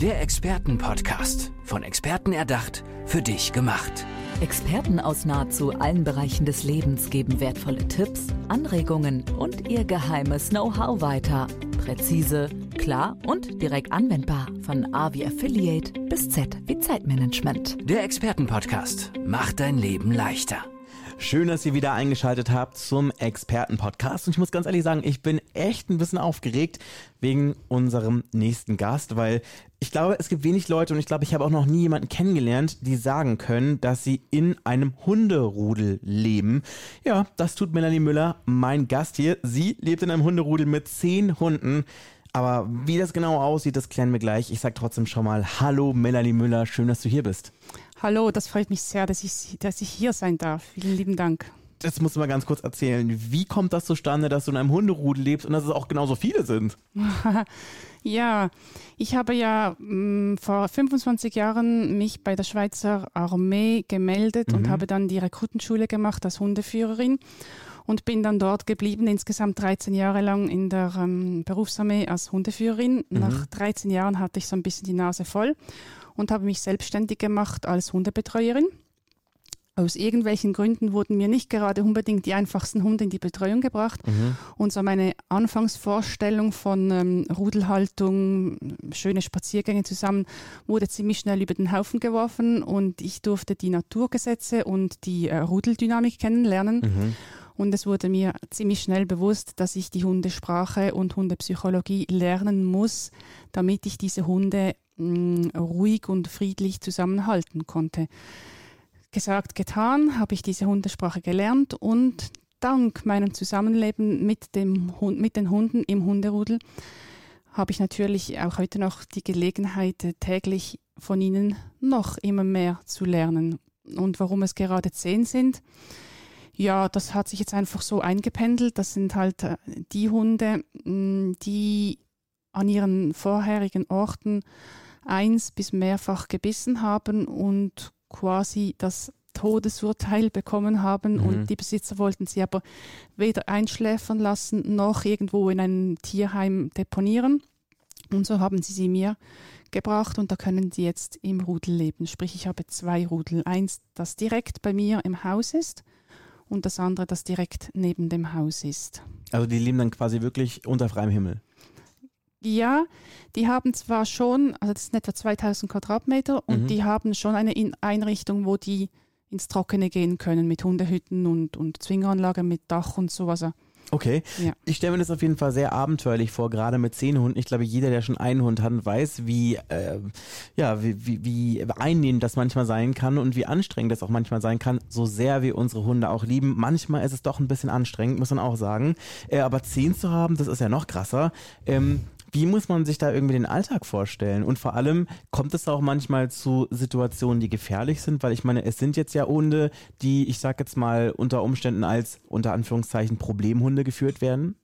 Der Expertenpodcast. Von Experten erdacht, für dich gemacht. Experten aus nahezu allen Bereichen des Lebens geben wertvolle Tipps, Anregungen und ihr geheimes Know-how weiter. Präzise, klar und direkt anwendbar. Von A wie Affiliate bis Z wie Zeitmanagement. Der Expertenpodcast macht dein Leben leichter. Schön, dass ihr wieder eingeschaltet habt zum Experten-Podcast. Und ich muss ganz ehrlich sagen, ich bin echt ein bisschen aufgeregt wegen unserem nächsten Gast, weil ich glaube, es gibt wenig Leute und ich glaube, ich habe auch noch nie jemanden kennengelernt, die sagen können, dass sie in einem Hunderudel leben. Ja, das tut Melanie Müller, mein Gast hier. Sie lebt in einem Hunderudel mit zehn Hunden. Aber wie das genau aussieht, das klären wir gleich. Ich sage trotzdem schon mal Hallo Melanie Müller, schön, dass du hier bist. Hallo, das freut mich sehr, dass ich, dass ich hier sein darf. Vielen lieben Dank. Das musst du mal ganz kurz erzählen. Wie kommt das zustande, dass du in einem Hunderudel lebst und dass es auch genauso viele sind? ja, ich habe ja mh, mm, vor 25 Jahren mich bei der Schweizer Armee gemeldet mhm. und habe dann die Rekrutenschule gemacht als Hundeführerin und bin dann dort geblieben, insgesamt 13 Jahre lang in der ähm, Berufsarmee als Hundeführerin. Mhm. Nach 13 Jahren hatte ich so ein bisschen die Nase voll und habe mich selbstständig gemacht als Hundebetreuerin. Aus irgendwelchen Gründen wurden mir nicht gerade unbedingt die einfachsten Hunde in die Betreuung gebracht. Mhm. Und so meine Anfangsvorstellung von ähm, Rudelhaltung, schöne Spaziergänge zusammen, wurde ziemlich schnell über den Haufen geworfen und ich durfte die Naturgesetze und die äh, Rudeldynamik kennenlernen. Mhm. Und es wurde mir ziemlich schnell bewusst, dass ich die Hundesprache und Hundepsychologie lernen muss, damit ich diese Hunde mh, ruhig und friedlich zusammenhalten konnte. Gesagt, getan, habe ich diese Hundesprache gelernt und dank meinem Zusammenleben mit, dem Hund, mit den Hunden im Hunderudel habe ich natürlich auch heute noch die Gelegenheit, täglich von ihnen noch immer mehr zu lernen. Und warum es gerade zehn sind, ja, das hat sich jetzt einfach so eingependelt. Das sind halt äh, die Hunde, mm, die an ihren vorherigen Orten eins bis mehrfach gebissen haben und quasi das Todesurteil bekommen haben mhm. und die Besitzer wollten sie aber weder einschläfern lassen noch irgendwo in einem Tierheim deponieren. Und so haben sie sie mir gebracht und da können sie jetzt im Rudel leben. Sprich, ich habe zwei Rudel. Eins, das direkt bei mir im Haus ist und das andere, das direkt neben dem Haus ist. Also die leben dann quasi wirklich unter freiem Himmel? Ja, die haben zwar schon, also das sind etwa 2000 Quadratmeter und mhm. die haben schon eine Einrichtung, wo die ins Trockene gehen können mit Hundehütten und, und Zwingeranlage mit Dach und so. Also Okay. Ja. Ich stelle mir das auf jeden Fall sehr abenteuerlich vor, gerade mit zehn Hunden. Ich glaube, jeder, der schon einen Hund hat, weiß, wie, äh, ja, wie, wie, wie einnehmend das manchmal sein kann und wie anstrengend das auch manchmal sein kann, so sehr wir unsere Hunde auch lieben. Manchmal ist es doch ein bisschen anstrengend, muss man auch sagen. Äh, aber zehn zu haben, das ist ja noch krasser. Ähm, wie muss man sich da irgendwie den Alltag vorstellen? Und vor allem kommt es auch manchmal zu Situationen, die gefährlich sind, weil ich meine, es sind jetzt ja Hunde, die, ich sag jetzt mal, unter Umständen als unter Anführungszeichen Problemhunde geführt werden?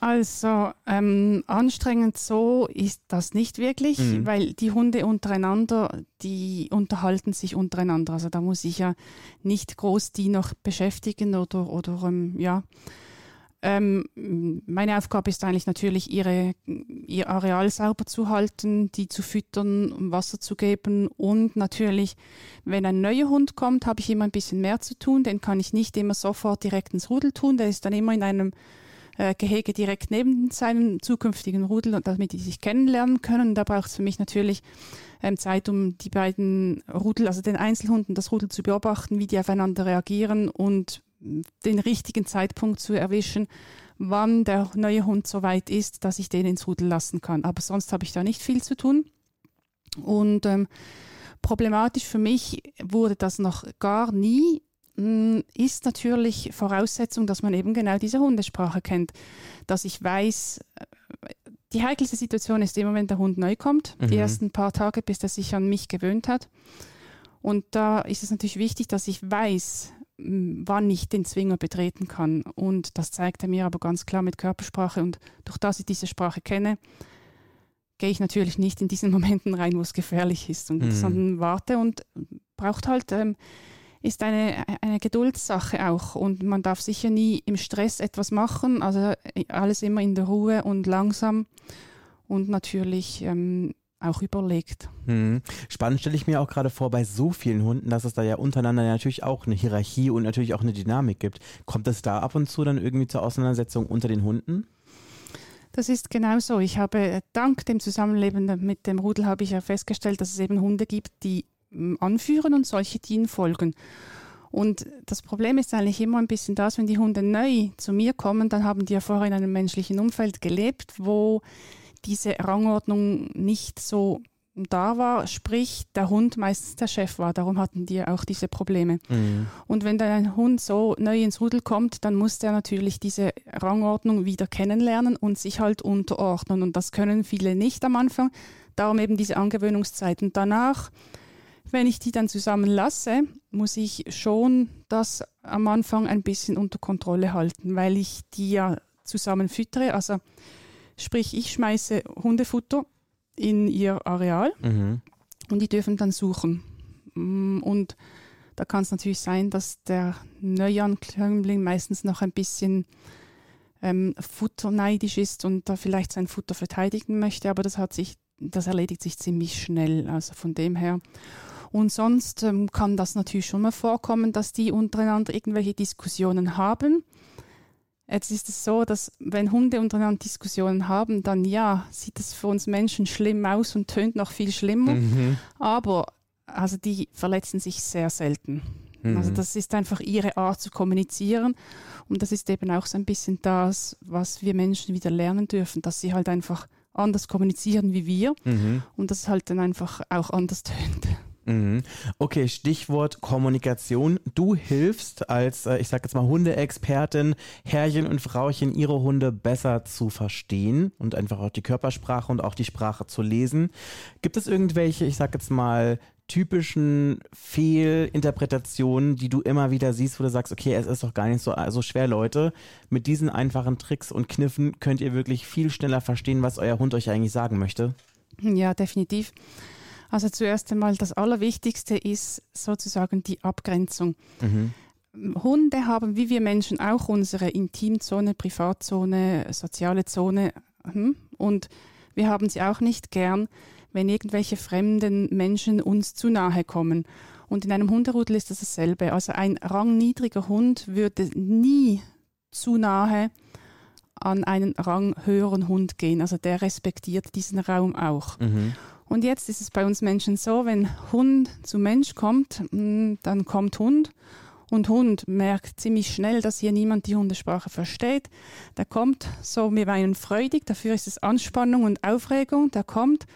Also ähm, anstrengend so ist das nicht wirklich, mhm. weil die Hunde untereinander, die unterhalten sich untereinander. Also da muss ich ja nicht groß die noch beschäftigen oder, oder ähm, ja, ähm, meine Aufgabe ist eigentlich natürlich, ihre, ihr Areal sauber zu halten, die zu füttern, Wasser zu geben und natürlich, wenn ein neuer Hund kommt, habe ich immer ein bisschen mehr zu tun. Den kann ich nicht immer sofort direkt ins Rudel tun. Der ist dann immer in einem äh, Gehege direkt neben seinem zukünftigen Rudel, damit die sich kennenlernen können. Da braucht es für mich natürlich ähm, Zeit, um die beiden Rudel, also den Einzelhunden, das Rudel zu beobachten, wie die aufeinander reagieren und den richtigen Zeitpunkt zu erwischen, wann der neue Hund so weit ist, dass ich den ins Rudel lassen kann. Aber sonst habe ich da nicht viel zu tun. Und ähm, problematisch für mich wurde das noch gar nie, hm, ist natürlich Voraussetzung, dass man eben genau diese Hundesprache kennt, dass ich weiß, äh, die heikelste Situation ist immer, wenn der Hund neu kommt, mhm. die ersten paar Tage, bis er sich an mich gewöhnt hat. Und da ist es natürlich wichtig, dass ich weiß, wann ich den Zwinger betreten kann. Und das zeigt er mir aber ganz klar mit Körpersprache. Und durch das ich diese Sprache kenne, gehe ich natürlich nicht in diesen Momenten rein, wo es gefährlich ist, und, mhm. sondern warte und braucht halt, ähm, ist eine, eine Geduldssache auch. Und man darf sicher nie im Stress etwas machen, also alles immer in der Ruhe und langsam. Und natürlich ähm, auch überlegt. Hm. Spannend stelle ich mir auch gerade vor bei so vielen Hunden, dass es da ja untereinander natürlich auch eine Hierarchie und natürlich auch eine Dynamik gibt. Kommt es da ab und zu dann irgendwie zur Auseinandersetzung unter den Hunden? Das ist genau so. Ich habe äh, dank dem Zusammenleben mit dem Rudel habe ich ja festgestellt, dass es eben Hunde gibt, die mm, anführen und solche, die ihnen folgen. Und das Problem ist eigentlich immer ein bisschen das, wenn die Hunde neu zu mir kommen, dann haben die ja vorher in einem menschlichen Umfeld gelebt, wo diese Rangordnung nicht so da war, sprich der Hund meistens der Chef war. Darum hatten die auch diese Probleme. Mhm. Und wenn dann ein Hund so neu ins Rudel kommt, dann muss der natürlich diese Rangordnung wieder kennenlernen und sich halt unterordnen. Und das können viele nicht am Anfang. Darum eben diese Angewöhnungszeit. Und danach, wenn ich die dann zusammen lasse, muss ich schon das am Anfang ein bisschen unter Kontrolle halten, weil ich die ja zusammen füttere. Also sprich, ich schmeiße Hundefutter in ihr Areal mhm. und die dürfen dann suchen. Mm, und da kann es natürlich sein, dass der Neuankömmling meistens noch ein bisschen ähm, futterneidisch ist und da vielleicht sein Futter verteidigen möchte, aber das hat sich, das erledigt sich ziemlich schnell. Also von dem her. Und sonst ähm, kann das natürlich schon mal vorkommen, dass die untereinander irgendwelche Diskussionen haben. Jetzt ist es so, dass wenn Hunde untereinander Diskussionen haben, dann ja, sieht es für uns Menschen schlimm aus und tönt noch viel schlimmer. Mhm. Aber also die verletzen sich sehr selten. Mhm. Also das ist einfach ihre Art zu kommunizieren. Und das ist eben auch so ein bisschen das, was wir Menschen wieder lernen dürfen, dass sie halt einfach anders kommunizieren wie wir mhm. und das halt dann einfach auch anders tönt. Mhm. Okay, Stichwort Kommunikation. Du hilfst als, äh, ich sag jetzt mal, Hundeexpertin, Herrchen und Frauchen, ihre Hunde besser zu verstehen und einfach auch die Körpersprache und auch die Sprache zu lesen. Gibt es irgendwelche, ich sag jetzt mal, typischen Fehlinterpretationen, die du immer wieder siehst, wo du sagst, okay, es ist doch gar nicht so, so schwer, Leute. Mit diesen einfachen Tricks und Kniffen könnt ihr wirklich viel schneller verstehen, was euer Hund euch eigentlich sagen möchte. Ja, definitiv. Also zuerst einmal das Allerwichtigste ist sozusagen die Abgrenzung. Mhm. Hunde haben, wie wir Menschen, auch unsere Intimzone, Privatzone, soziale Zone. Hm? Und wir haben sie auch nicht gern, wenn irgendwelche fremden Menschen uns zu nahe kommen. Und in einem Hunderudel ist das dasselbe. Also ein rangniedriger Hund würde nie zu nahe an einen ranghöheren Hund gehen. Also der respektiert diesen Raum auch. Mhm. Und jetzt ist es bei uns Menschen so, wenn Hund zu Mensch kommt, mm, dann kommt Hund und Hund merkt ziemlich schnell, dass hier niemand die Hundesprache versteht. Der kommt so, wir weinen freudig, dafür ist es Anspannung und Aufregung. Der kommt,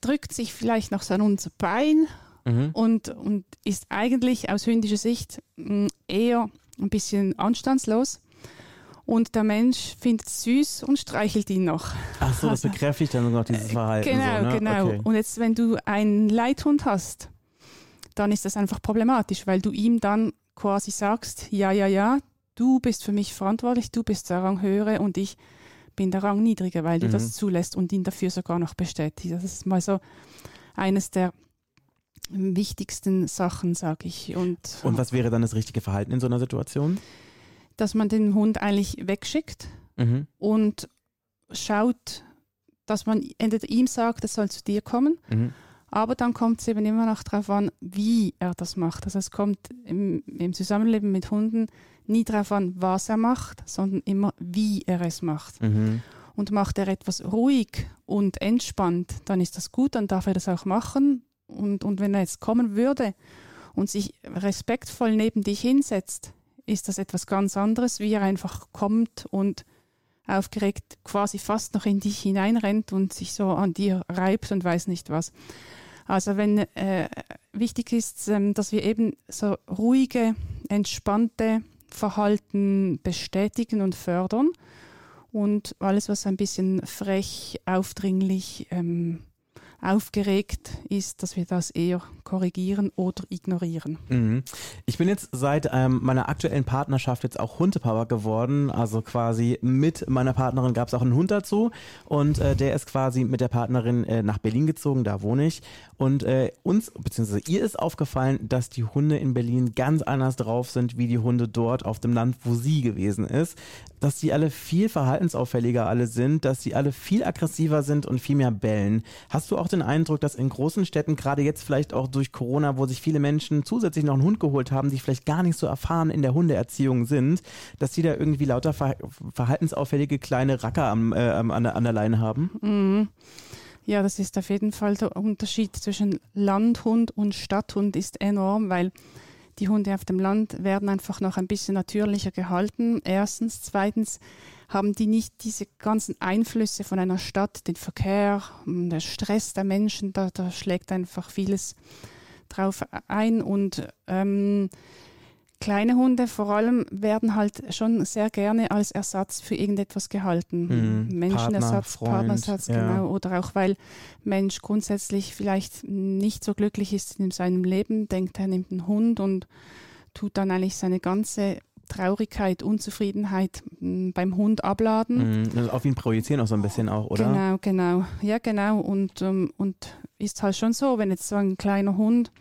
drückt sich vielleicht noch an unser Bein mhm. und, und ist eigentlich aus hündischer Sicht mm, eher ein bisschen anstandslos und der Mensch findet es süß und streichelt ihn noch. Ach so, das bekräftigt dann noch dieses Verhalten. Genau, so, ne? genau. Okay. Und jetzt, wenn du einen Leithund hast, dann ist das einfach problematisch, weil du ihm dann quasi sagst, ja, ja, ja, du bist für mich verantwortlich, du bist der Ranghöhere und ich bin der Rangniedrige, weil du mhm. das zulässt und ihn dafür sogar noch bestätigst. Das ist mal so eines der wichtigsten Sachen, sage ich. Und, und was wäre dann das richtige Verhalten in so einer Situation? Dass man den Hund eigentlich wegschickt mhm. und schaut, dass man entweder ihm sagt, er soll zu dir kommen, mhm. aber dann kommt es eben immer noch darauf an, wie er das macht. Also es kommt im, im Zusammenleben mit Hunden nie darauf an, was er macht, sondern immer, wie er es macht. Mhm. Und macht er etwas ruhig und entspannt, dann ist das gut, dann darf er das auch machen. Und, und wenn er jetzt kommen würde und sich respektvoll neben dich hinsetzt, ist das etwas ganz anderes, wie er einfach kommt und aufgeregt quasi fast noch in dich hineinrennt und sich so an dir reibt und weiß nicht was. Also wenn äh, wichtig ist, ähm, dass wir eben so ruhige, entspannte Verhalten bestätigen und fördern und alles, was ein bisschen frech, aufdringlich, ähm, aufgeregt ist, dass wir das eher korrigieren oder ignorieren. Mhm. Ich bin jetzt seit ähm, meiner aktuellen Partnerschaft jetzt auch Hundepapa geworden. Also quasi mit meiner Partnerin gab es auch einen Hund dazu und äh, der ist quasi mit der Partnerin äh, nach Berlin gezogen, da wohne ich. Und äh, uns, beziehungsweise ihr ist aufgefallen, dass die Hunde in Berlin ganz anders drauf sind, wie die Hunde dort auf dem Land, wo sie gewesen ist. Dass sie alle viel verhaltensauffälliger alle sind, dass sie alle viel aggressiver sind und viel mehr bellen. Hast du auch den Eindruck, dass in großen Städten, gerade jetzt vielleicht auch durch Corona, wo sich viele Menschen zusätzlich noch einen Hund geholt haben, die vielleicht gar nicht so erfahren in der Hundeerziehung sind, dass die da irgendwie lauter ver verhaltensauffällige kleine Racker am, äh, an, der, an der Leine haben? Mhm. Ja, das ist auf jeden Fall der Unterschied zwischen Landhund und Stadthund ist enorm, weil die Hunde auf dem Land werden einfach noch ein bisschen natürlicher gehalten. Erstens. Zweitens haben die nicht diese ganzen Einflüsse von einer Stadt, den Verkehr, der Stress der Menschen, da, da schlägt einfach vieles drauf ein. Und ähm, kleine Hunde vor allem werden halt schon sehr gerne als Ersatz für irgendetwas gehalten. Mhm. Menschenersatz, Partner, Partnersatz, ja. genau. Oder auch weil Mensch grundsätzlich vielleicht nicht so glücklich ist in seinem Leben, denkt er nimmt einen Hund und tut dann eigentlich seine ganze Traurigkeit, Unzufriedenheit hm, beim Hund abladen. Mhm. Also auf ihn projizieren auch so ein bisschen auch, oder? Genau, genau. Ja, genau. Und, ähm, und ist halt schon so, wenn jetzt so ein kleiner Hund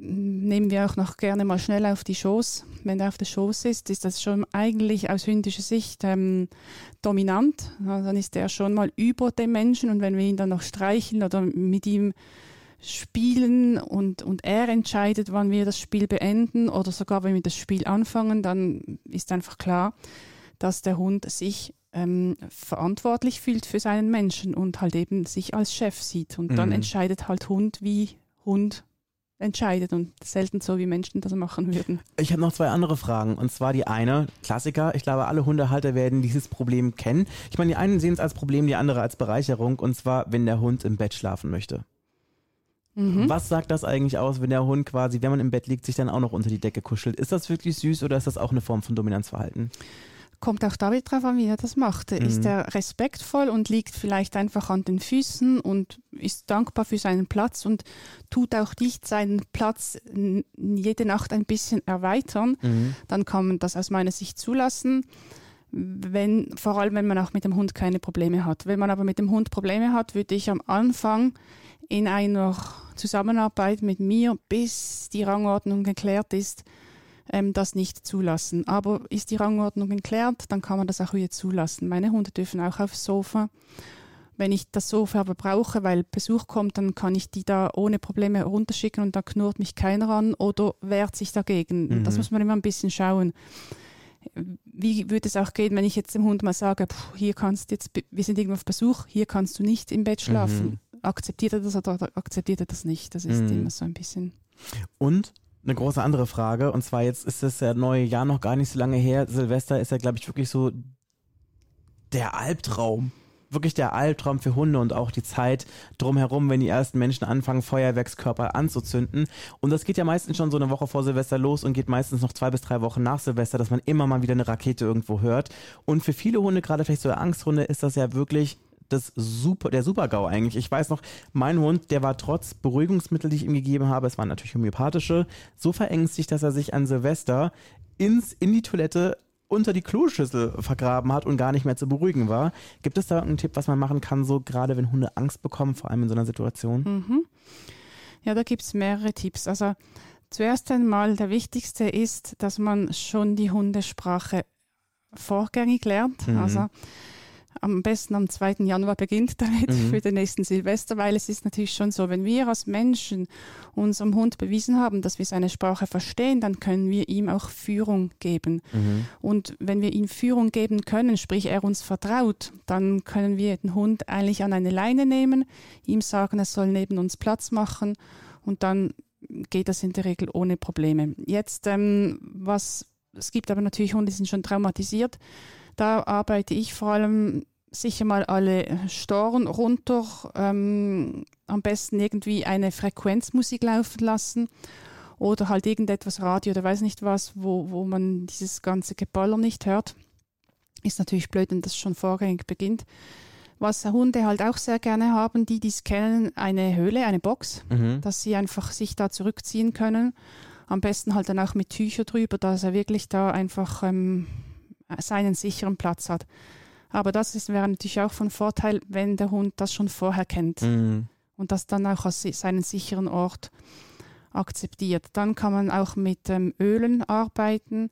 nehmen wir auch noch gerne mal schnell auf die Schoß. Wenn er auf der Schoß ist, ist das schon eigentlich aus hündischer Sicht ähm, dominant. Also dann ist er schon mal über dem Menschen und wenn wir ihn dann noch streicheln oder mit ihm spielen und, und er entscheidet, wann wir das Spiel beenden oder sogar wenn wir das Spiel anfangen, dann ist einfach klar, dass der Hund sich ähm, verantwortlich fühlt für seinen Menschen und halt eben sich als Chef sieht. Und dann mhm. entscheidet halt Hund wie Hund entscheidet und selten so, wie Menschen das machen würden. Ich habe noch zwei andere Fragen. Und zwar die eine, Klassiker. Ich glaube, alle Hundehalter werden dieses Problem kennen. Ich meine, die einen sehen es als Problem, die andere als Bereicherung. Und zwar, wenn der Hund im Bett schlafen möchte. Mhm. Was sagt das eigentlich aus, wenn der Hund quasi, wenn man im Bett liegt, sich dann auch noch unter die Decke kuschelt? Ist das wirklich süß oder ist das auch eine Form von Dominanzverhalten? Kommt auch da wieder drauf an, wie er das macht. Mhm. Ist er respektvoll und liegt vielleicht einfach an den Füßen und ist dankbar für seinen Platz und tut auch nicht seinen Platz jede Nacht ein bisschen erweitern, mhm. dann kann man das aus meiner Sicht zulassen. Wenn, vor allem wenn man auch mit dem Hund keine Probleme hat. Wenn man aber mit dem Hund Probleme hat, würde ich am Anfang in einer Zusammenarbeit mit mir, bis die Rangordnung geklärt ist, ähm, das nicht zulassen. Aber ist die Rangordnung geklärt, dann kann man das auch wieder zulassen. Meine Hunde dürfen auch aufs Sofa. Wenn ich das Sofa aber brauche, weil Besuch kommt, dann kann ich die da ohne Probleme runterschicken und da knurrt mich keiner an oder wehrt sich dagegen. Mhm. Das muss man immer ein bisschen schauen. Wie würde es auch gehen, wenn ich jetzt dem Hund mal sage, hier kannst du jetzt, wir sind irgendwo auf Besuch, hier kannst du nicht im Bett schlafen. Mhm. Akzeptiert er das oder akzeptiert er das nicht? Das ist mhm. immer so ein bisschen. Und eine große andere Frage. Und zwar jetzt ist das ja neue Jahr noch gar nicht so lange her. Silvester ist ja, glaube ich, wirklich so der Albtraum. Wirklich der Albtraum für Hunde und auch die Zeit drumherum, wenn die ersten Menschen anfangen, Feuerwerkskörper anzuzünden. Und das geht ja meistens schon so eine Woche vor Silvester los und geht meistens noch zwei bis drei Wochen nach Silvester, dass man immer mal wieder eine Rakete irgendwo hört. Und für viele Hunde, gerade vielleicht so Angsthunde, ist das ja wirklich das super, der Super-GAU eigentlich. Ich weiß noch, mein Hund, der war trotz Beruhigungsmittel, die ich ihm gegeben habe, es waren natürlich homöopathische, so verängstigt, dass er sich an Silvester ins, in die Toilette unter die Kloschüssel vergraben hat und gar nicht mehr zu beruhigen war. Gibt es da einen Tipp, was man machen kann, so gerade wenn Hunde Angst bekommen, vor allem in so einer Situation? Mhm. Ja, da gibt es mehrere Tipps. Also zuerst einmal, der wichtigste ist, dass man schon die Hundesprache vorgängig lernt. Mhm. Also am besten am 2. Januar beginnt damit mhm. für den nächsten Silvester, weil es ist natürlich schon so, wenn wir als Menschen unserem Hund bewiesen haben, dass wir seine Sprache verstehen, dann können wir ihm auch Führung geben. Mhm. Und wenn wir ihm Führung geben können, sprich er uns vertraut, dann können wir den Hund eigentlich an eine Leine nehmen, ihm sagen, er soll neben uns Platz machen und dann geht das in der Regel ohne Probleme. Jetzt, ähm, was es gibt aber natürlich Hunde, die sind schon traumatisiert. Da arbeite ich vor allem sicher mal alle Storen runter, ähm, am besten irgendwie eine Frequenzmusik laufen lassen oder halt irgendetwas Radio oder weiß nicht was, wo, wo man dieses ganze Geballer nicht hört. Ist natürlich blöd, wenn das schon vorgängig beginnt. Was Hunde halt auch sehr gerne haben, die dies kennen, eine Höhle, eine Box, mhm. dass sie einfach sich da zurückziehen können. Am besten halt dann auch mit Tücher drüber, dass er wirklich da einfach ähm, seinen sicheren Platz hat. Aber das ist, wäre natürlich auch von Vorteil, wenn der Hund das schon vorher kennt mhm. und das dann auch als seinen sicheren Ort akzeptiert. Dann kann man auch mit ähm, Ölen arbeiten.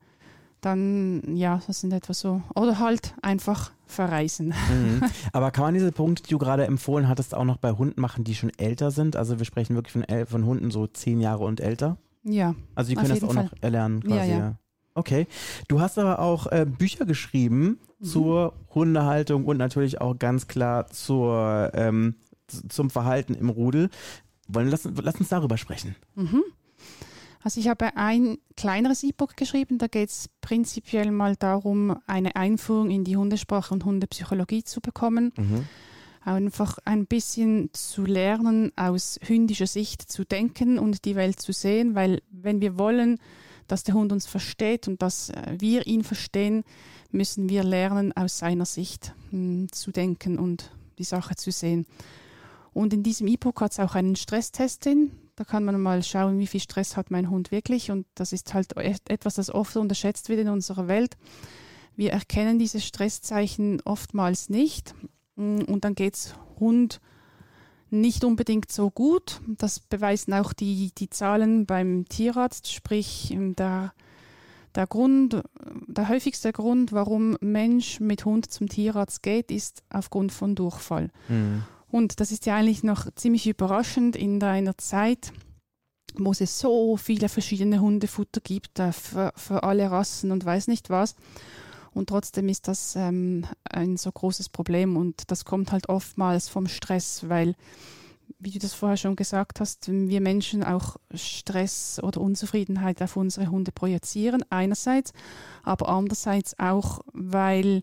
dann ja, das sind etwa so. Oder halt einfach verreisen. Mhm. Aber kann man diese Punkte, die du gerade empfohlen hattest, auch noch bei Hunden machen, die schon älter sind? Also wir sprechen wirklich von, von Hunden so zehn Jahre und älter? Ja. Also die können das auch Fall. noch erlernen quasi. Ja, ja. Okay. Du hast aber auch äh, Bücher geschrieben. Zur Hundehaltung und natürlich auch ganz klar zur, ähm, zum Verhalten im Rudel. Wollen, lass, lass uns darüber sprechen. Mhm. Also ich habe ein kleineres E-Book geschrieben, da geht es prinzipiell mal darum, eine Einführung in die Hundesprache und Hundepsychologie zu bekommen. Mhm. Einfach ein bisschen zu lernen, aus hündischer Sicht zu denken und die Welt zu sehen, weil wenn wir wollen, dass der Hund uns versteht und dass äh, wir ihn verstehen, müssen wir lernen, aus seiner Sicht hm, zu denken und die Sache zu sehen. Und in diesem E-Book hat es auch einen Stresstest drin. Da kann man mal schauen, wie viel Stress hat mein Hund wirklich. Und das ist halt etwas, das oft unterschätzt wird in unserer Welt. Wir erkennen diese Stresszeichen oftmals nicht. Hm, und dann geht es Hund nicht unbedingt so gut. Das beweisen auch die, die Zahlen beim Tierarzt, sprich ähm, der, der Grund, der häufigste Grund, warum Mensch mit Hund zum Tierarzt geht, ist aufgrund von Durchfall. Mhm. Und das ist ja eigentlich noch ziemlich überraschend in einer Zeit, wo es so viele verschiedene Hundefutter gibt, äh, für, für alle Rassen und weiß nicht was. Und trotzdem ist das ähm, ein so großes Problem und das kommt halt oftmals vom Stress, weil, wie du das vorher schon gesagt hast, wir Menschen auch Stress oder Unzufriedenheit auf unsere Hunde projizieren, einerseits, aber andererseits auch, weil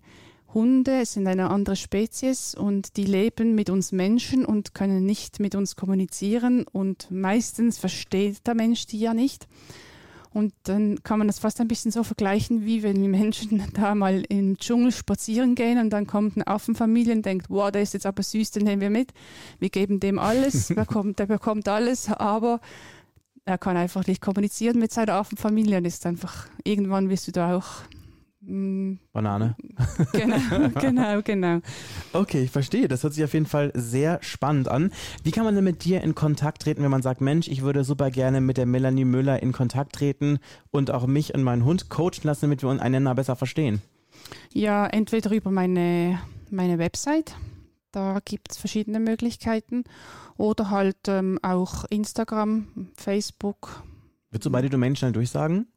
Hunde sind eine andere Spezies und die leben mit uns Menschen und können nicht mit uns kommunizieren und meistens versteht der Mensch die ja nicht. Und dann kann man das fast ein bisschen so vergleichen, wie wenn wir Menschen da mal im Dschungel spazieren gehen und dann kommt eine Affenfamilie und denkt, wow, der ist jetzt aber süß, den nehmen wir mit. Wir geben dem alles, bekommt, der bekommt alles, aber er kann einfach nicht kommunizieren mit seiner Affenfamilie und ist einfach, irgendwann wirst du da auch. Banane. Genau, genau, genau. Okay, ich verstehe. Das hört sich auf jeden Fall sehr spannend an. Wie kann man denn mit dir in Kontakt treten, wenn man sagt, Mensch, ich würde super gerne mit der Melanie Müller in Kontakt treten und auch mich und meinen Hund coachen lassen, damit wir einander besser verstehen? Ja, entweder über meine, meine Website, da gibt es verschiedene Möglichkeiten, oder halt ähm, auch Instagram, Facebook. Willst du beide Domains schnell durchsagen?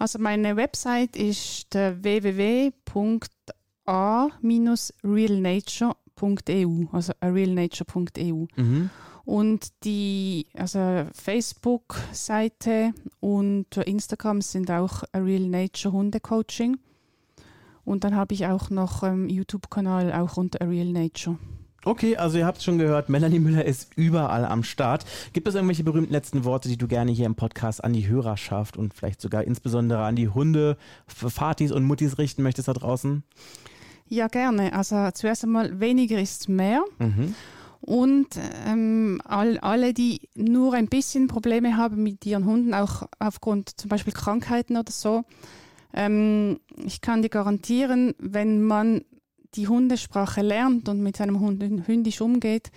Also meine Website ist www.a-realnature.eu, also realnature.eu. Mhm. Und die also Facebook-Seite und Instagram sind auch A Real Nature Hundecoaching. Und dann habe ich auch noch ähm, YouTube-Kanal auch unter A Real Nature. Okay, also ihr habt es schon gehört, Melanie Müller ist überall am Start. Gibt es irgendwelche berühmten letzten Worte, die du gerne hier im Podcast an die Hörerschaft und vielleicht sogar insbesondere an die Hunde, Fatis und Muttis richten möchtest da draußen? Ja, gerne. Also zuerst einmal, weniger ist mehr. Mhm. Und ähm, all, alle, die nur ein bisschen Probleme haben mit ihren Hunden, auch aufgrund zum Beispiel Krankheiten oder so, ähm, ich kann dir garantieren, wenn man die Hundesprache lernt und mit seinem Hund hündisch umgeht,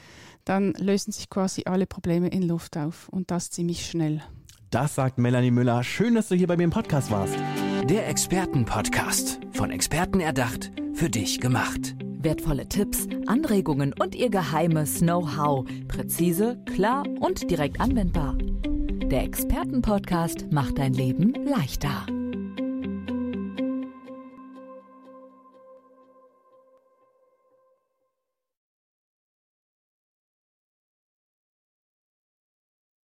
dann lösen sich quasi alle Probleme in Luft auf und das ziemlich schnell. Das sagt Melanie Müller. Schön, dass du hier bei mir im Podcast warst. Der Expertenpodcast. Von Experten erdacht, für dich gemacht. Wertvolle Tipps, Anregungen und ihr geheimes Know-how. Präzise, klar und direkt anwendbar. Der Expertenpodcast macht dein Leben leichter.